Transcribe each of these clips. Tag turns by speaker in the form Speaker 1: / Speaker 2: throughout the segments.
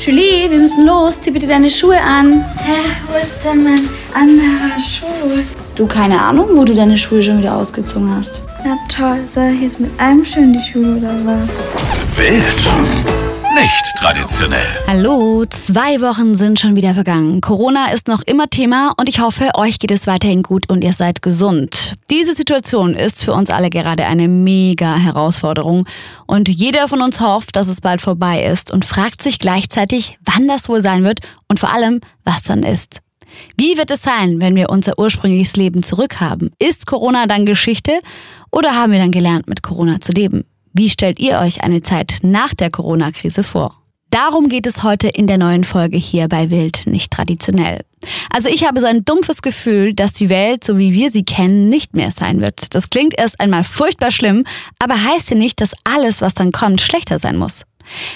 Speaker 1: Julie, wir müssen los. Zieh bitte deine Schuhe an.
Speaker 2: Hä, wo ist denn mein anderer Schuh?
Speaker 1: Du, keine Ahnung, wo du deine Schuhe schon wieder ausgezogen hast.
Speaker 2: Na toll, soll ich jetzt mit einem Schuh in die Schule oder was?
Speaker 3: Wild. Nicht traditionell.
Speaker 4: Hallo, zwei Wochen sind schon wieder vergangen. Corona ist noch immer Thema und ich hoffe, euch geht es weiterhin gut und ihr seid gesund. Diese Situation ist für uns alle gerade eine mega Herausforderung und jeder von uns hofft, dass es bald vorbei ist und fragt sich gleichzeitig, wann das wohl sein wird und vor allem, was dann ist. Wie wird es sein, wenn wir unser ursprüngliches Leben zurückhaben? Ist Corona dann Geschichte oder haben wir dann gelernt, mit Corona zu leben? Wie stellt ihr euch eine Zeit nach der Corona-Krise vor? Darum geht es heute in der neuen Folge hier bei Wild nicht traditionell. Also ich habe so ein dumpfes Gefühl, dass die Welt, so wie wir sie kennen, nicht mehr sein wird. Das klingt erst einmal furchtbar schlimm, aber heißt ja nicht, dass alles, was dann kommt, schlechter sein muss.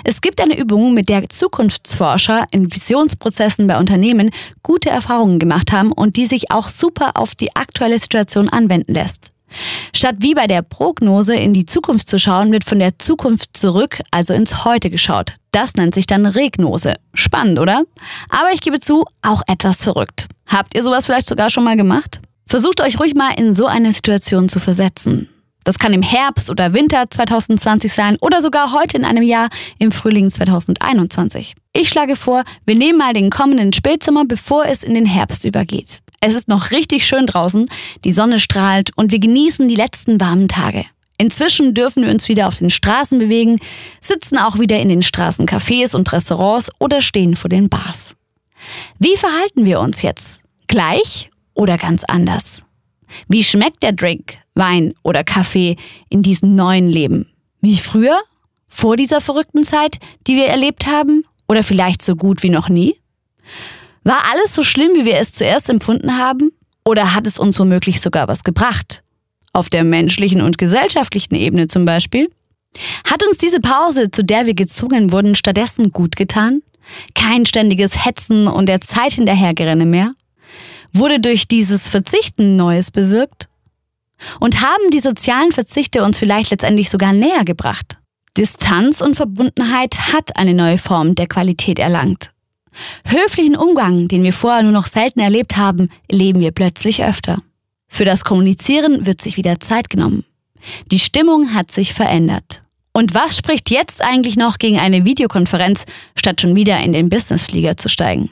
Speaker 4: Es gibt eine Übung, mit der Zukunftsforscher in Visionsprozessen bei Unternehmen gute Erfahrungen gemacht haben und die sich auch super auf die aktuelle Situation anwenden lässt. Statt wie bei der Prognose in die Zukunft zu schauen, wird von der Zukunft zurück, also ins Heute geschaut. Das nennt sich dann Regnose. Spannend, oder? Aber ich gebe zu, auch etwas verrückt. Habt ihr sowas vielleicht sogar schon mal gemacht? Versucht euch ruhig mal in so eine Situation zu versetzen. Das kann im Herbst oder Winter 2020 sein oder sogar heute in einem Jahr im Frühling 2021. Ich schlage vor, wir nehmen mal den kommenden Spätsommer, bevor es in den Herbst übergeht. Es ist noch richtig schön draußen, die Sonne strahlt und wir genießen die letzten warmen Tage. Inzwischen dürfen wir uns wieder auf den Straßen bewegen, sitzen auch wieder in den Straßencafés und Restaurants oder stehen vor den Bars. Wie verhalten wir uns jetzt? Gleich oder ganz anders? Wie schmeckt der Drink, Wein oder Kaffee in diesem neuen Leben? Wie früher? Vor dieser verrückten Zeit, die wir erlebt haben? Oder vielleicht so gut wie noch nie? War alles so schlimm, wie wir es zuerst empfunden haben? Oder hat es uns womöglich sogar was gebracht? Auf der menschlichen und gesellschaftlichen Ebene zum Beispiel? Hat uns diese Pause, zu der wir gezwungen wurden, stattdessen gut getan? Kein ständiges Hetzen und der Zeit hinterhergerenne mehr? Wurde durch dieses Verzichten Neues bewirkt? Und haben die sozialen Verzichte uns vielleicht letztendlich sogar näher gebracht? Distanz und Verbundenheit hat eine neue Form der Qualität erlangt. Höflichen Umgang, den wir vorher nur noch selten erlebt haben, erleben wir plötzlich öfter. Für das Kommunizieren wird sich wieder Zeit genommen. Die Stimmung hat sich verändert. Und was spricht jetzt eigentlich noch gegen eine Videokonferenz, statt schon wieder in den Businessflieger zu steigen?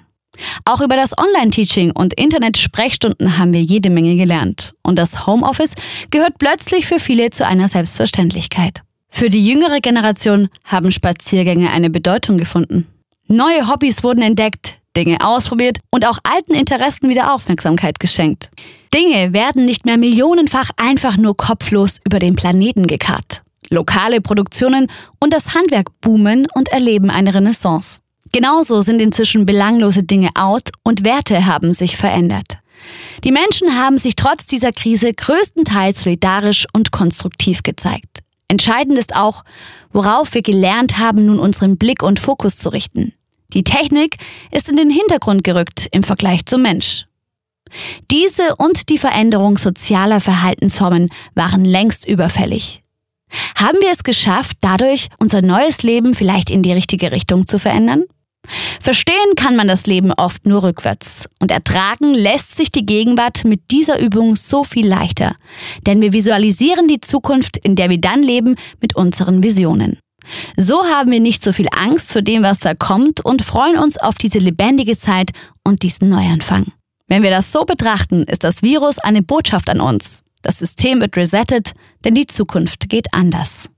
Speaker 4: Auch über das Online-Teaching und Internet-Sprechstunden haben wir jede Menge gelernt. Und das Homeoffice gehört plötzlich für viele zu einer Selbstverständlichkeit. Für die jüngere Generation haben Spaziergänge eine Bedeutung gefunden. Neue Hobbys wurden entdeckt, Dinge ausprobiert und auch alten Interessen wieder Aufmerksamkeit geschenkt. Dinge werden nicht mehr millionenfach einfach nur kopflos über den Planeten gekarrt. Lokale Produktionen und das Handwerk boomen und erleben eine Renaissance. Genauso sind inzwischen belanglose Dinge out und Werte haben sich verändert. Die Menschen haben sich trotz dieser Krise größtenteils solidarisch und konstruktiv gezeigt. Entscheidend ist auch, worauf wir gelernt haben, nun unseren Blick und Fokus zu richten. Die Technik ist in den Hintergrund gerückt im Vergleich zum Mensch. Diese und die Veränderung sozialer Verhaltensformen waren längst überfällig. Haben wir es geschafft, dadurch unser neues Leben vielleicht in die richtige Richtung zu verändern? Verstehen kann man das Leben oft nur rückwärts und ertragen lässt sich die Gegenwart mit dieser Übung so viel leichter, denn wir visualisieren die Zukunft, in der wir dann leben, mit unseren Visionen. So haben wir nicht so viel Angst vor dem, was da kommt und freuen uns auf diese lebendige Zeit und diesen Neuanfang. Wenn wir das so betrachten, ist das Virus eine Botschaft an uns. Das System wird resettet, denn die Zukunft geht anders.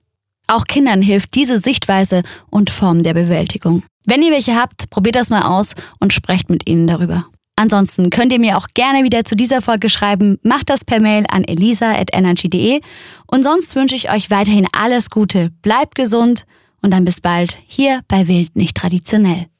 Speaker 4: Auch Kindern hilft diese Sichtweise und Form der Bewältigung. Wenn ihr welche habt, probiert das mal aus und sprecht mit ihnen darüber. Ansonsten könnt ihr mir auch gerne wieder zu dieser Folge schreiben. Macht das per Mail an elisa.energy.de. Und sonst wünsche ich euch weiterhin alles Gute. Bleibt gesund und dann bis bald hier bei Wild nicht traditionell.